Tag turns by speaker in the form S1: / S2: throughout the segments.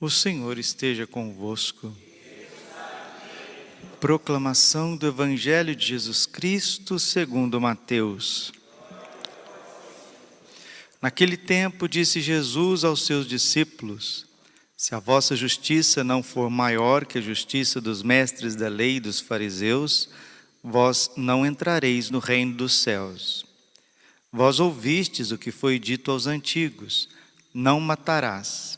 S1: O Senhor esteja convosco. Proclamação do Evangelho de Jesus Cristo segundo Mateus. Naquele tempo disse Jesus aos seus discípulos: Se a vossa justiça não for maior que a justiça dos mestres da lei e dos fariseus, vós não entrareis no reino dos céus. Vós ouvistes o que foi dito aos antigos: Não matarás.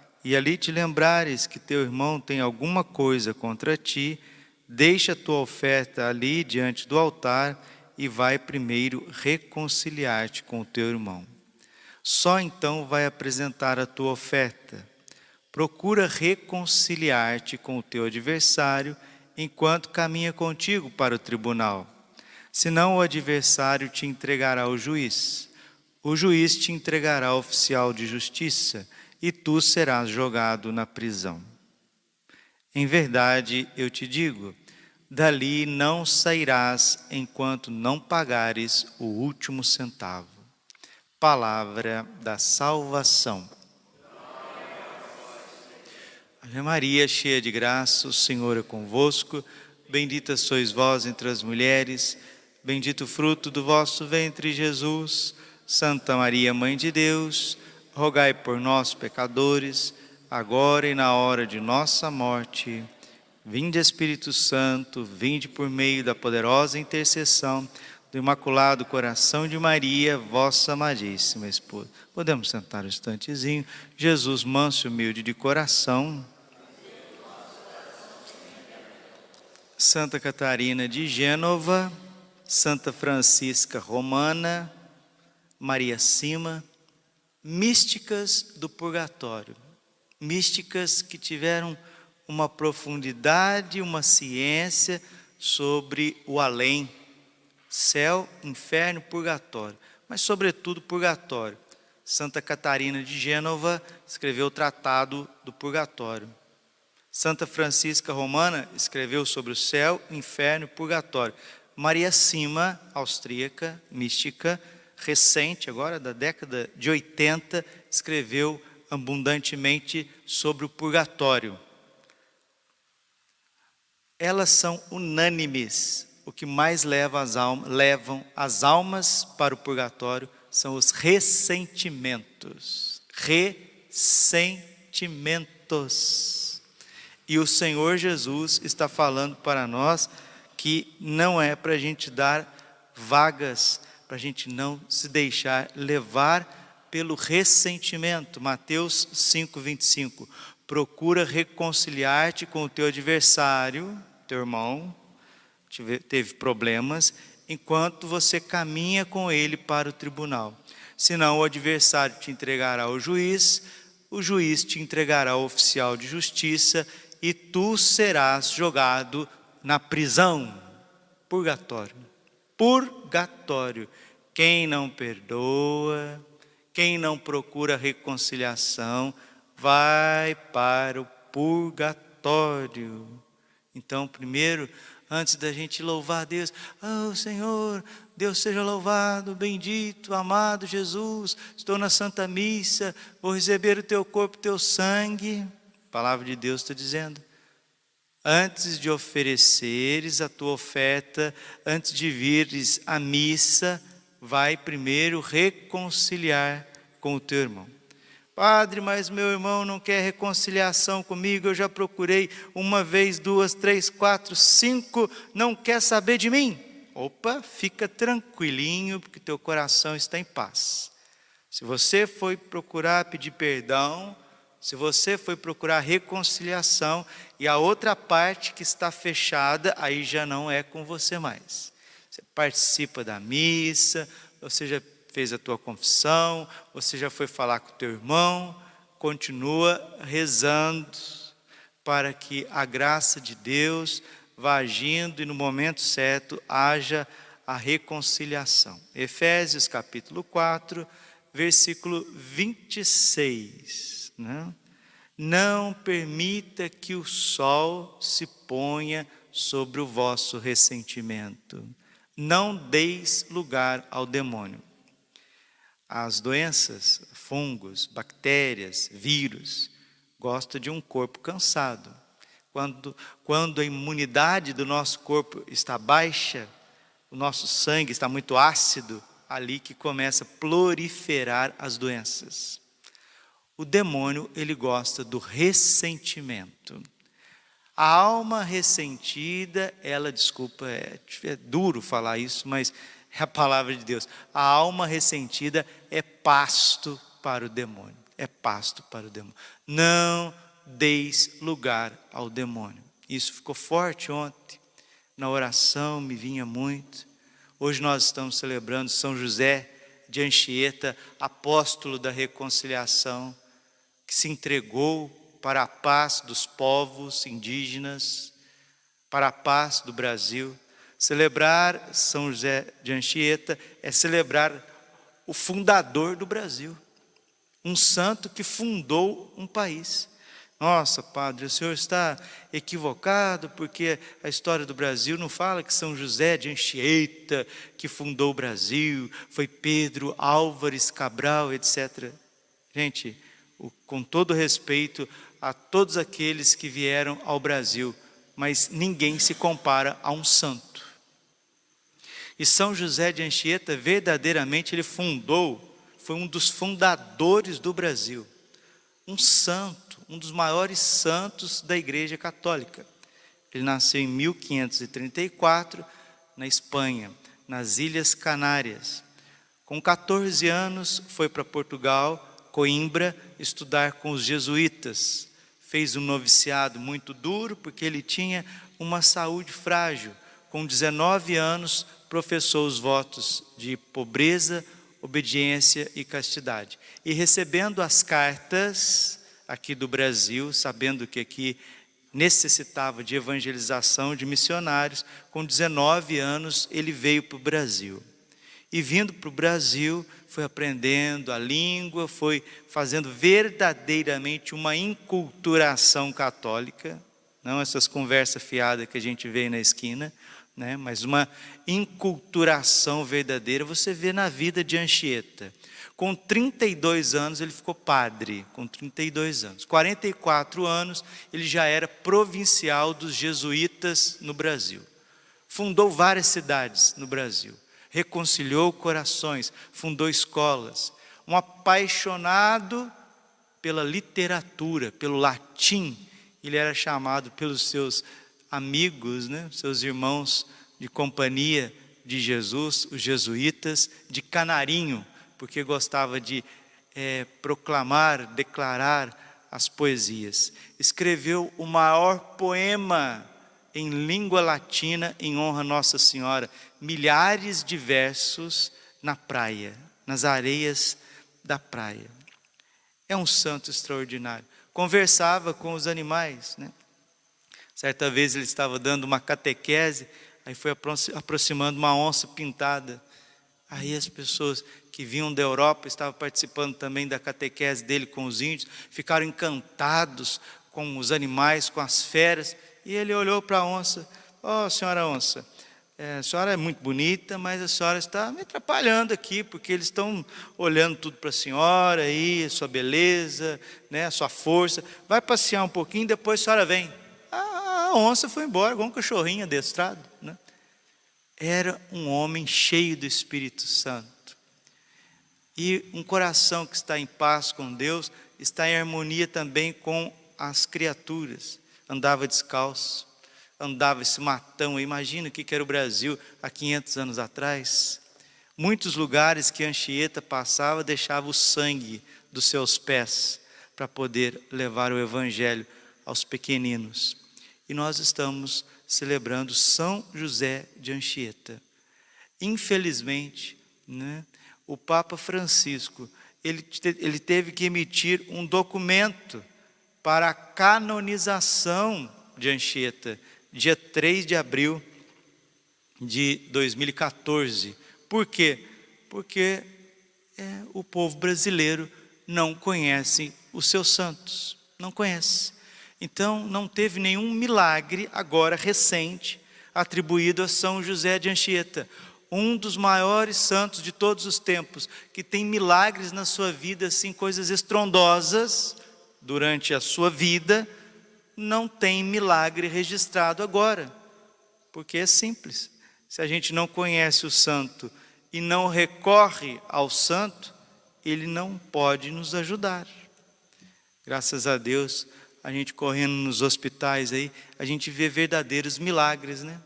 S1: e ali te lembrares que teu irmão tem alguma coisa contra ti, deixa a tua oferta ali diante do altar e vai primeiro reconciliar-te com o teu irmão. Só então vai apresentar a tua oferta. Procura reconciliar-te com o teu adversário enquanto caminha contigo para o tribunal senão o adversário te entregará ao juiz. O juiz te entregará ao oficial de justiça e tu serás jogado na prisão. Em verdade, eu te digo, dali não sairás enquanto não pagares o último centavo. Palavra da salvação. Ave Maria, cheia de graça, o Senhor é convosco. Bendita sois vós entre as mulheres Bendito o fruto do vosso ventre, Jesus. Santa Maria, Mãe de Deus, rogai por nós, pecadores, agora e na hora de nossa morte. Vinde, Espírito Santo, vinde por meio da poderosa intercessão do Imaculado Coração de Maria, vossa amadíssima esposa. Podemos sentar um instantezinho. Jesus, manso e humilde de coração. Santa Catarina de Gênova. Santa Francisca Romana, Maria Cima, místicas do purgatório, místicas que tiveram uma profundidade, uma ciência sobre o além, céu, inferno, purgatório, mas sobretudo purgatório. Santa Catarina de Gênova escreveu o Tratado do Purgatório. Santa Francisca Romana escreveu sobre o céu, inferno e purgatório. Maria Sima, austríaca, mística, recente, agora da década de 80, escreveu abundantemente sobre o purgatório. Elas são unânimes. O que mais leva as almas, levam as almas para o purgatório são os ressentimentos. Ressentimentos. E o Senhor Jesus está falando para nós que não é para a gente dar vagas, para a gente não se deixar levar pelo ressentimento. Mateus 5,25. Procura reconciliar-te com o teu adversário, teu irmão, teve problemas, enquanto você caminha com ele para o tribunal. Senão o adversário te entregará ao juiz, o juiz te entregará ao oficial de justiça e tu serás jogado na prisão, purgatório. Purgatório. Quem não perdoa, quem não procura reconciliação, vai para o purgatório. Então, primeiro, antes da gente louvar Deus, oh Senhor, Deus seja louvado, bendito, amado Jesus, estou na Santa Missa, vou receber o teu corpo, o teu sangue. A palavra de Deus está dizendo antes de ofereceres a tua oferta, antes de vires à missa, vai primeiro reconciliar com o teu irmão. Padre, mas meu irmão não quer reconciliação comigo, eu já procurei uma vez, duas, três, quatro, cinco, não quer saber de mim. Opa, fica tranquilinho, porque teu coração está em paz. Se você foi procurar pedir perdão, se você foi procurar reconciliação e a outra parte que está fechada, aí já não é com você mais. Você participa da missa, você já fez a tua confissão, você já foi falar com o teu irmão, continua rezando, para que a graça de Deus vá agindo e no momento certo haja a reconciliação. Efésios capítulo 4, versículo 26. Né? Não permita que o sol se ponha sobre o vosso ressentimento. Não deis lugar ao demônio. As doenças, fungos, bactérias, vírus, gostam de um corpo cansado. Quando, quando a imunidade do nosso corpo está baixa, o nosso sangue está muito ácido, ali que começa a proliferar as doenças. O demônio, ele gosta do ressentimento. A alma ressentida, ela, desculpa, é, é duro falar isso, mas é a palavra de Deus. A alma ressentida é pasto para o demônio. É pasto para o demônio. Não deis lugar ao demônio. Isso ficou forte ontem. Na oração me vinha muito. Hoje nós estamos celebrando São José de Anchieta, apóstolo da reconciliação, que se entregou para a paz dos povos indígenas, para a paz do Brasil. Celebrar São José de Anchieta é celebrar o fundador do Brasil, um santo que fundou um país. Nossa, padre, o senhor está equivocado, porque a história do Brasil não fala que São José de Anchieta, que fundou o Brasil, foi Pedro Álvares Cabral, etc. Gente, com todo respeito a todos aqueles que vieram ao Brasil, mas ninguém se compara a um santo. E São José de Anchieta, verdadeiramente, ele fundou, foi um dos fundadores do Brasil, um santo um dos maiores santos da Igreja Católica. Ele nasceu em 1534 na Espanha, nas Ilhas Canárias. Com 14 anos, foi para Portugal, Coimbra, estudar com os jesuítas. Fez um noviciado muito duro, porque ele tinha uma saúde frágil. Com 19 anos, professou os votos de pobreza, obediência e castidade. E recebendo as cartas aqui do Brasil, sabendo que aqui necessitava de evangelização de missionários. Com 19 anos, ele veio para o Brasil. E vindo para o Brasil, foi aprendendo a língua, foi fazendo verdadeiramente uma inculturação católica, não essas conversas fiadas que a gente vê na esquina, né? mas uma inculturação verdadeira você vê na vida de Anchieta. Com 32 anos ele ficou padre, com 32 anos. 44 anos ele já era provincial dos jesuítas no Brasil. Fundou várias cidades no Brasil, reconciliou corações, fundou escolas. Um apaixonado pela literatura, pelo latim, ele era chamado pelos seus amigos, né, seus irmãos de companhia de Jesus, os jesuítas, de canarinho, porque gostava de é, proclamar, declarar as poesias. Escreveu o maior poema em língua latina em honra a Nossa Senhora, milhares de versos na praia, nas areias da praia. É um santo extraordinário. Conversava com os animais, né? Certa vez ele estava dando uma catequese, aí foi aproximando uma onça pintada. Aí as pessoas que vinham da Europa estavam participando também da catequese dele com os índios, ficaram encantados com os animais, com as feras, e ele olhou para a onça: Ó, oh, senhora onça, é, a senhora é muito bonita, mas a senhora está me atrapalhando aqui, porque eles estão olhando tudo para a senhora aí, a sua beleza, né, a sua força. Vai passear um pouquinho, depois a senhora vem. A onça foi embora, igual um cachorrinho adestrado. Né? era um homem cheio do Espírito Santo. E um coração que está em paz com Deus está em harmonia também com as criaturas. Andava descalço, andava esse matão. Imagina o que era o Brasil há 500 anos atrás. Muitos lugares que Anchieta passava deixava o sangue dos seus pés para poder levar o evangelho aos pequeninos. E nós estamos celebrando São José de Anchieta. Infelizmente, né, o Papa Francisco ele, ele teve que emitir um documento para a canonização de Anchieta, dia 3 de abril de 2014. Por quê? Porque é, o povo brasileiro não conhece os seus santos, não conhece. Então, não teve nenhum milagre agora recente atribuído a São José de Anchieta, um dos maiores santos de todos os tempos, que tem milagres na sua vida, assim, coisas estrondosas durante a sua vida, não tem milagre registrado agora, porque é simples. Se a gente não conhece o santo e não recorre ao santo, ele não pode nos ajudar. Graças a Deus, a gente correndo nos hospitais aí, a gente vê verdadeiros milagres, né?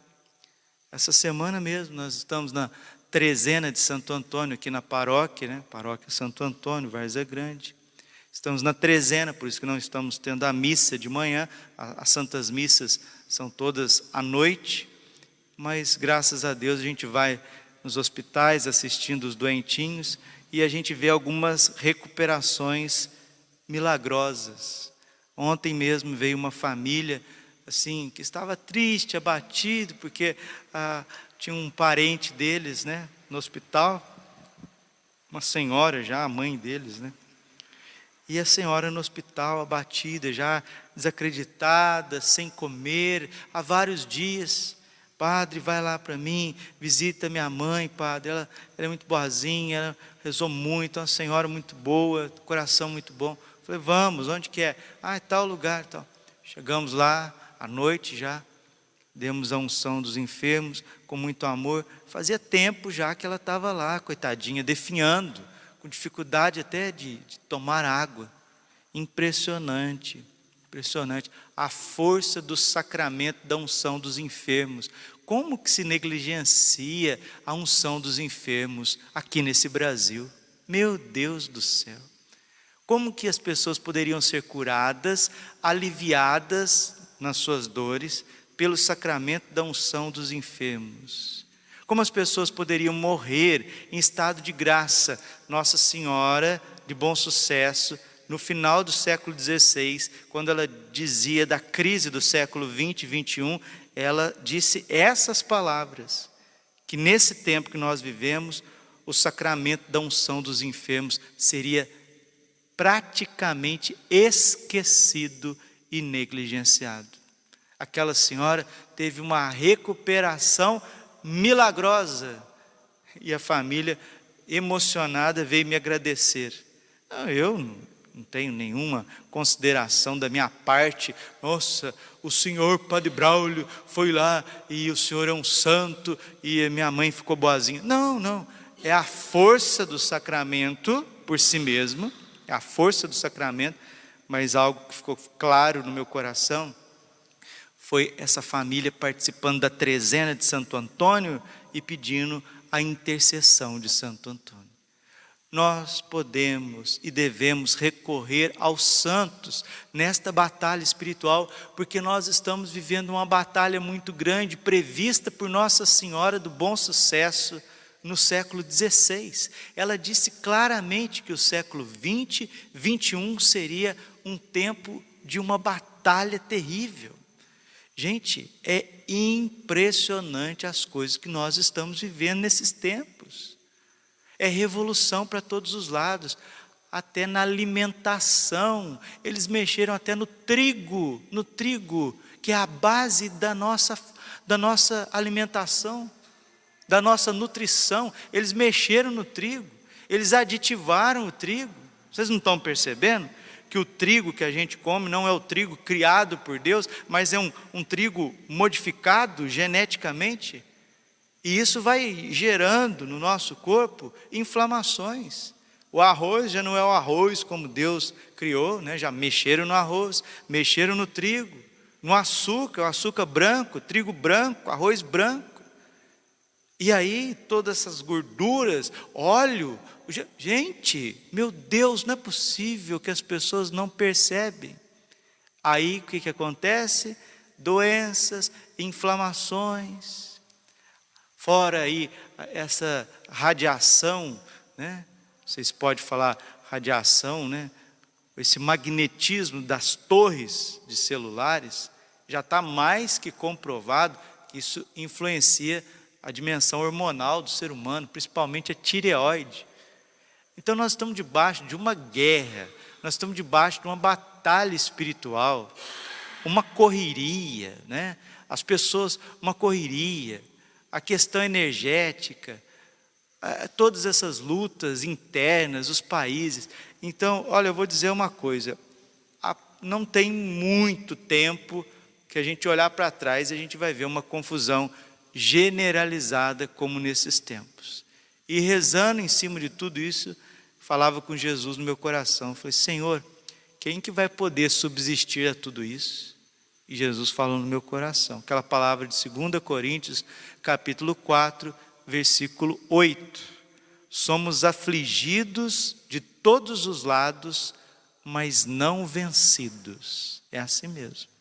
S1: Essa semana mesmo, nós estamos na trezena de Santo Antônio, aqui na paróquia, né? Paróquia Santo Antônio, Várzea Grande. Estamos na trezena, por isso que não estamos tendo a missa de manhã. As santas missas são todas à noite. Mas graças a Deus a gente vai nos hospitais assistindo os doentinhos e a gente vê algumas recuperações milagrosas. Ontem mesmo veio uma família assim, que estava triste, abatido, porque ah, tinha um parente deles, né, no hospital, uma senhora já, a mãe deles, né, e a senhora no hospital, abatida, já desacreditada, sem comer, há vários dias. Padre, vai lá para mim, visita minha mãe, padre. Ela, ela, é muito boazinha, ela rezou muito, é uma senhora muito boa, coração muito bom. Falei, vamos, onde que é? Ah, é tal lugar, tal. Chegamos lá, à noite já, demos a unção dos enfermos com muito amor. Fazia tempo já que ela estava lá, coitadinha, definhando, com dificuldade até de, de tomar água. Impressionante, impressionante. A força do sacramento da unção dos enfermos. Como que se negligencia a unção dos enfermos aqui nesse Brasil? Meu Deus do céu. Como que as pessoas poderiam ser curadas, aliviadas nas suas dores, pelo sacramento da unção dos enfermos. Como as pessoas poderiam morrer em estado de graça? Nossa Senhora de Bom Sucesso, no final do século XVI, quando ela dizia da crise do século 20 e 21, ela disse essas palavras: que nesse tempo que nós vivemos, o sacramento da unção dos enfermos seria praticamente esquecido e negligenciado. Aquela senhora teve uma recuperação milagrosa e a família emocionada veio me agradecer. Eu não tenho nenhuma consideração da minha parte. Nossa, o senhor Padre Braulio foi lá e o senhor é um santo e minha mãe ficou boazinha. Não, não. É a força do sacramento por si mesmo, é a força do sacramento mas algo que ficou claro no meu coração foi essa família participando da trezena de Santo Antônio e pedindo a intercessão de Santo Antônio. Nós podemos e devemos recorrer aos santos nesta batalha espiritual, porque nós estamos vivendo uma batalha muito grande, prevista por Nossa Senhora do Bom Sucesso no século XVI. Ela disse claramente que o século 20, 21 seria um tempo de uma batalha terrível. Gente, é impressionante as coisas que nós estamos vivendo nesses tempos. É revolução para todos os lados, até na alimentação. Eles mexeram até no trigo, no trigo, que é a base da nossa, da nossa alimentação, da nossa nutrição. Eles mexeram no trigo, eles aditivaram o trigo. Vocês não estão percebendo? Que o trigo que a gente come não é o trigo criado por Deus, mas é um, um trigo modificado geneticamente. E isso vai gerando no nosso corpo inflamações. O arroz já não é o arroz como Deus criou, né? já mexeram no arroz, mexeram no trigo, no açúcar, o açúcar branco, trigo branco, arroz branco. E aí, todas essas gorduras, óleo, gente, meu Deus, não é possível que as pessoas não percebem. Aí, o que, que acontece? Doenças, inflamações. Fora aí, essa radiação, né? Vocês podem falar radiação, né? esse magnetismo das torres de celulares, já está mais que comprovado que isso influencia a dimensão hormonal do ser humano, principalmente a tireoide. Então nós estamos debaixo de uma guerra, nós estamos debaixo de uma batalha espiritual, uma correria, né? As pessoas, uma correria, a questão energética, todas essas lutas internas, os países. Então, olha, eu vou dizer uma coisa: não tem muito tempo que a gente olhar para trás e a gente vai ver uma confusão generalizada como nesses tempos. E rezando em cima de tudo isso, falava com Jesus no meu coração, falei: Senhor, quem que vai poder subsistir a tudo isso? E Jesus falou no meu coração, aquela palavra de 2 Coríntios, capítulo 4, versículo 8. Somos afligidos de todos os lados, mas não vencidos. É assim mesmo.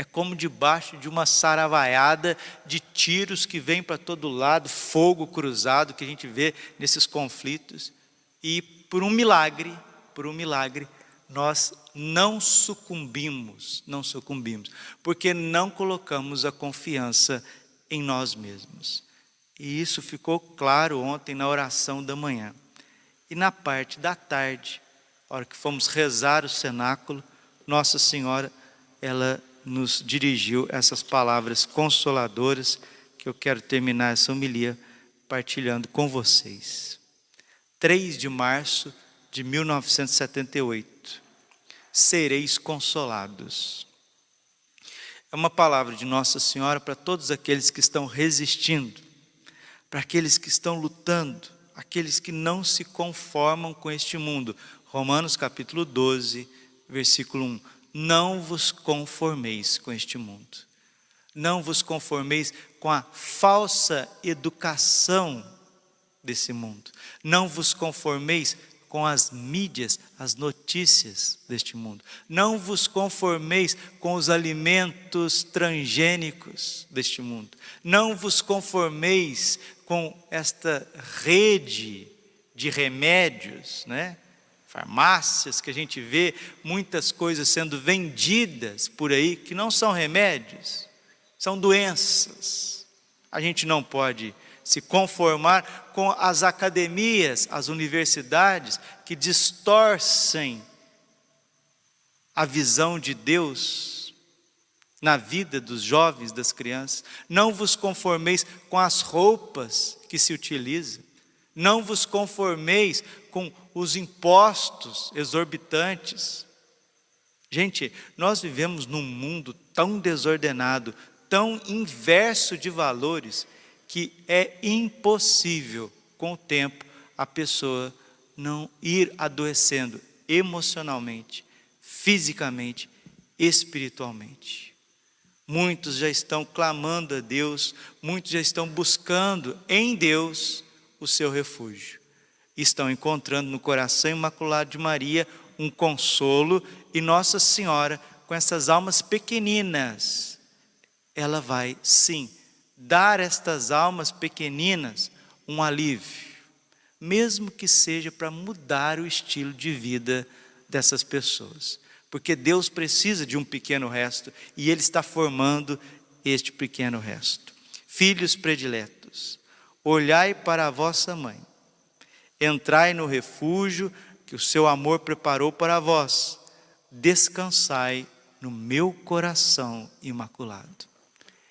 S1: É como debaixo de uma saravaiada de tiros que vem para todo lado, fogo cruzado que a gente vê nesses conflitos. E por um milagre, por um milagre, nós não sucumbimos, não sucumbimos, porque não colocamos a confiança em nós mesmos. E isso ficou claro ontem na oração da manhã. E na parte da tarde, a hora que fomos rezar o cenáculo, Nossa Senhora, ela nos dirigiu essas palavras consoladoras que eu quero terminar essa homilia partilhando com vocês. 3 de março de 1978. Sereis consolados. É uma palavra de Nossa Senhora para todos aqueles que estão resistindo para aqueles que estão lutando, aqueles que não se conformam com este mundo. Romanos capítulo 12, versículo 1. Não vos conformeis com este mundo. Não vos conformeis com a falsa educação desse mundo. Não vos conformeis com as mídias, as notícias deste mundo. Não vos conformeis com os alimentos transgênicos deste mundo. Não vos conformeis com esta rede de remédios, né? Farmácias que a gente vê muitas coisas sendo vendidas por aí que não são remédios, são doenças. A gente não pode se conformar com as academias, as universidades que distorcem a visão de Deus na vida dos jovens, das crianças. Não vos conformeis com as roupas que se utilizam. Não vos conformeis com os impostos exorbitantes. Gente, nós vivemos num mundo tão desordenado, tão inverso de valores, que é impossível, com o tempo, a pessoa não ir adoecendo emocionalmente, fisicamente, espiritualmente. Muitos já estão clamando a Deus, muitos já estão buscando em Deus o seu refúgio. Estão encontrando no coração imaculado de Maria um consolo e Nossa Senhora, com essas almas pequeninas, ela vai sim dar a estas almas pequeninas um alívio, mesmo que seja para mudar o estilo de vida dessas pessoas porque Deus precisa de um pequeno resto e Ele está formando este pequeno resto. Filhos prediletos, olhai para a vossa mãe, entrai no refúgio que o seu amor preparou para vós, descansai no meu coração imaculado.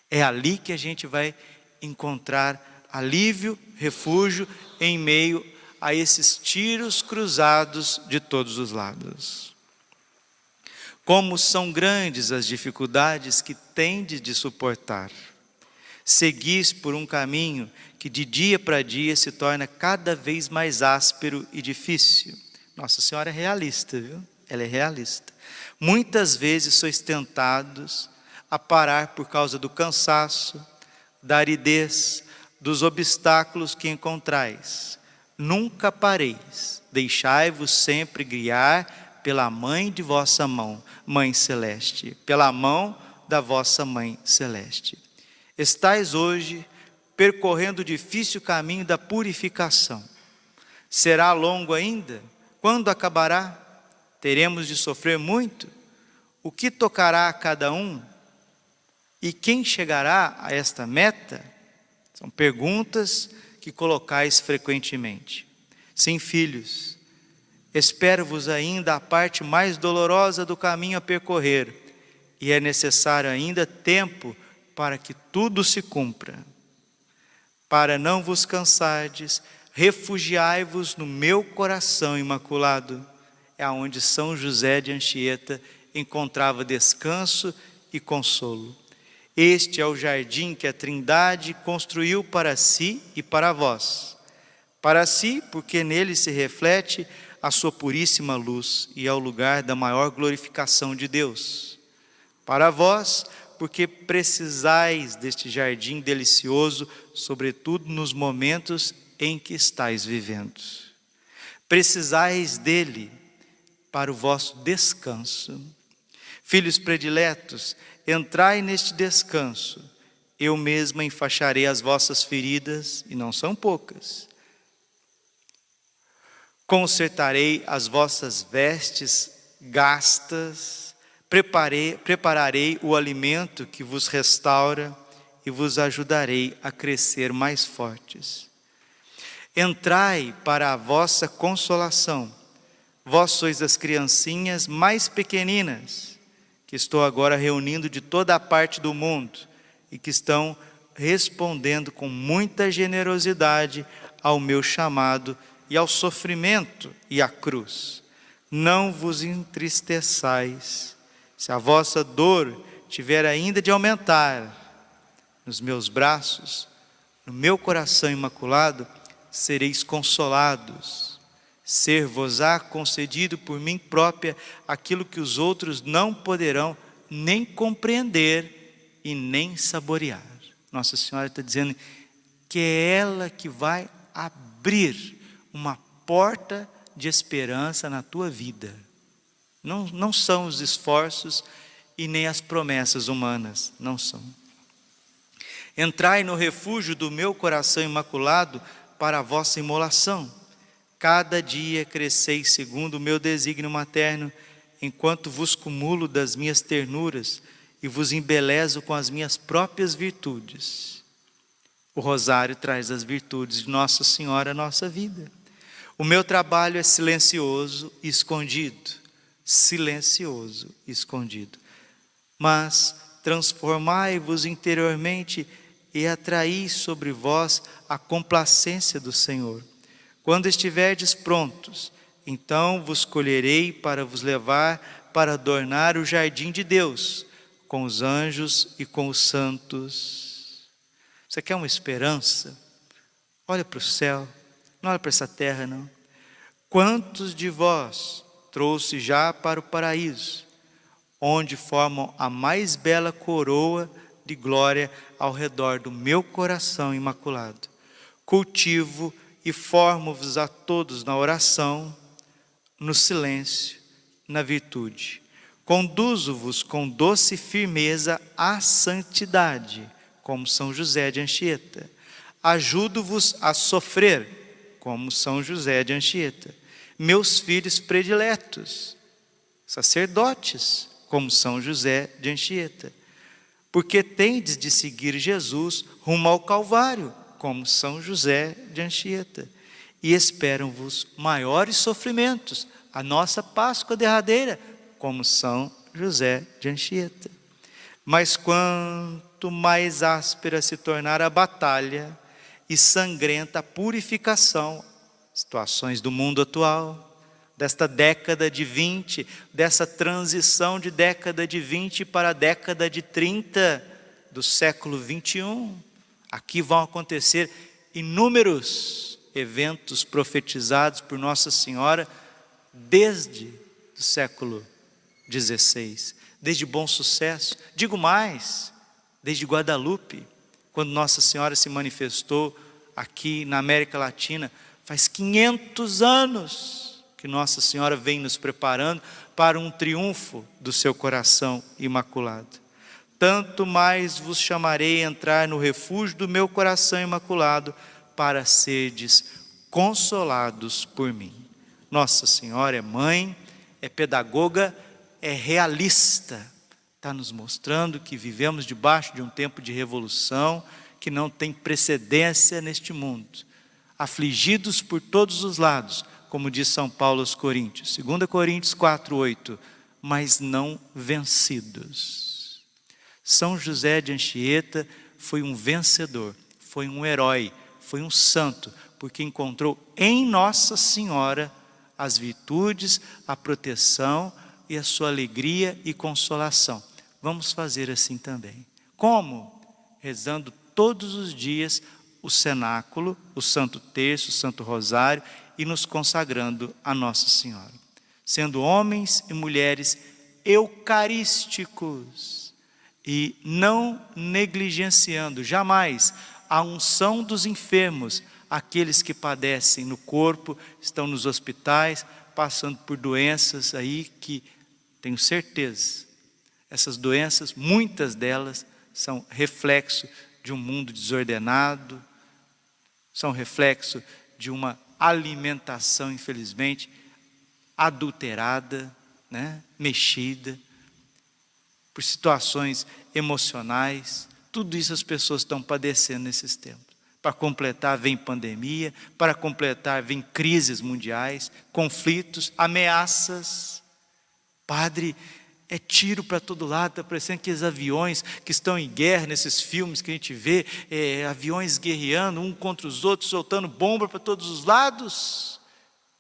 S1: É ali que a gente vai encontrar alívio, refúgio em meio a esses tiros cruzados de todos os lados. Como são grandes as dificuldades que tendes de suportar. Seguis por um caminho que de dia para dia se torna cada vez mais áspero e difícil. Nossa Senhora é realista, viu? Ela é realista. Muitas vezes sois tentados a parar por causa do cansaço, da aridez, dos obstáculos que encontrais. Nunca pareis, deixai-vos sempre guiar pela mãe de vossa mão, Mãe Celeste, pela mão da vossa Mãe Celeste. Estais hoje percorrendo o difícil caminho da purificação. Será longo ainda? Quando acabará? Teremos de sofrer muito? O que tocará a cada um? E quem chegará a esta meta? São perguntas que colocais frequentemente. Sim, filhos, espero-vos ainda a parte mais dolorosa do caminho a percorrer, e é necessário ainda tempo para que tudo se cumpra. Para não vos cansardes, refugiai-vos no meu coração imaculado. É onde São José de Anchieta encontrava descanso e consolo. Este é o jardim que a Trindade construiu para si e para vós. Para si, porque nele se reflete a sua puríssima luz e é o lugar da maior glorificação de Deus. Para vós, porque precisais deste jardim delicioso, sobretudo nos momentos em que estáis vivendo. Precisais dele para o vosso descanso. Filhos prediletos, Entrai neste descanso, eu mesma enfaixarei as vossas feridas, e não são poucas. Consertarei as vossas vestes gastas, preparei, prepararei o alimento que vos restaura e vos ajudarei a crescer mais fortes. Entrai para a vossa consolação, vós sois as criancinhas mais pequeninas que estou agora reunindo de toda a parte do mundo e que estão respondendo com muita generosidade ao meu chamado e ao sofrimento e à cruz. Não vos entristeçais, se a vossa dor tiver ainda de aumentar, nos meus braços, no meu coração imaculado, sereis consolados ser-vos-á concedido por mim própria aquilo que os outros não poderão nem compreender e nem saborear. Nossa Senhora está dizendo que é ela que vai abrir uma porta de esperança na tua vida. Não, não são os esforços e nem as promessas humanas, não são. Entrai no refúgio do meu coração imaculado para a vossa imolação Cada dia cresceis segundo o meu desígnio materno, enquanto vos cumulo das minhas ternuras e vos embelezo com as minhas próprias virtudes. O rosário traz as virtudes de Nossa Senhora à nossa vida. O meu trabalho é silencioso e escondido, silencioso escondido. Mas transformai-vos interiormente e atraí sobre vós a complacência do Senhor. Quando estiverdes prontos, então vos colherei para vos levar para adornar o jardim de Deus, com os anjos e com os santos. Você quer uma esperança? Olha para o céu, não olha para essa terra, não. Quantos de vós trouxe já para o paraíso, onde formam a mais bela coroa de glória ao redor do meu coração imaculado? Cultivo e formo-vos a todos na oração, no silêncio, na virtude. Conduzo-vos com doce firmeza à santidade, como São José de Anchieta. Ajudo-vos a sofrer, como São José de Anchieta. Meus filhos prediletos, sacerdotes, como São José de Anchieta. Porque tendes de seguir Jesus rumo ao Calvário, como São José de Anchieta, e esperam-vos maiores sofrimentos, a nossa Páscoa derradeira, como São José de Anchieta. Mas quanto mais áspera se tornar a batalha e sangrenta a purificação, situações do mundo atual, desta década de 20, dessa transição de década de 20 para a década de 30 do século 21, Aqui vão acontecer inúmeros eventos profetizados por Nossa Senhora desde o século XVI, desde Bom Sucesso. Digo mais, desde Guadalupe, quando Nossa Senhora se manifestou aqui na América Latina, faz 500 anos que Nossa Senhora vem nos preparando para um triunfo do seu coração imaculado tanto mais vos chamarei a entrar no refúgio do meu coração imaculado, para serdes consolados por mim. Nossa Senhora é mãe é pedagoga, é realista. Está nos mostrando que vivemos debaixo de um tempo de revolução que não tem precedência neste mundo. Afligidos por todos os lados, como diz São Paulo aos Coríntios. 2 Coríntios 4, 8. Mas não vencidos. São José de Anchieta foi um vencedor, foi um herói, foi um santo, porque encontrou em Nossa Senhora as virtudes, a proteção e a sua alegria e consolação. Vamos fazer assim também. Como? Rezando todos os dias o cenáculo, o Santo Terço, o Santo Rosário e nos consagrando a Nossa Senhora. Sendo homens e mulheres eucarísticos e não negligenciando jamais a unção dos enfermos, aqueles que padecem no corpo, estão nos hospitais, passando por doenças aí que tenho certeza, essas doenças, muitas delas são reflexo de um mundo desordenado, são reflexo de uma alimentação, infelizmente, adulterada, né? mexida, por situações emocionais. Tudo isso as pessoas estão padecendo nesses tempos. Para completar, vem pandemia, para completar, vem crises mundiais, conflitos, ameaças. Padre, é tiro para todo lado, está parecendo que os aviões que estão em guerra, nesses filmes que a gente vê, é, aviões guerreando um contra os outros, soltando bomba para todos os lados.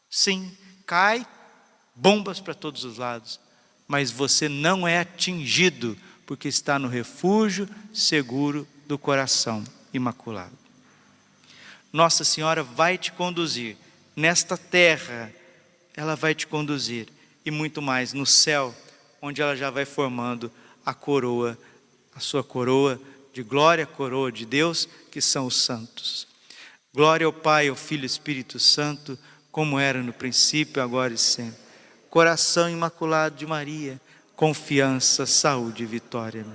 S1: Sim, cai bombas para todos os lados, mas você não é atingido, porque está no refúgio seguro do coração imaculado. Nossa Senhora vai te conduzir nesta terra, ela vai te conduzir, e muito mais no céu onde ela já vai formando a coroa, a sua coroa de glória, coroa de Deus, que são os santos. Glória ao Pai, ao Filho e Espírito Santo, como era no princípio, agora e sempre. Coração imaculado de Maria, confiança, saúde e vitória.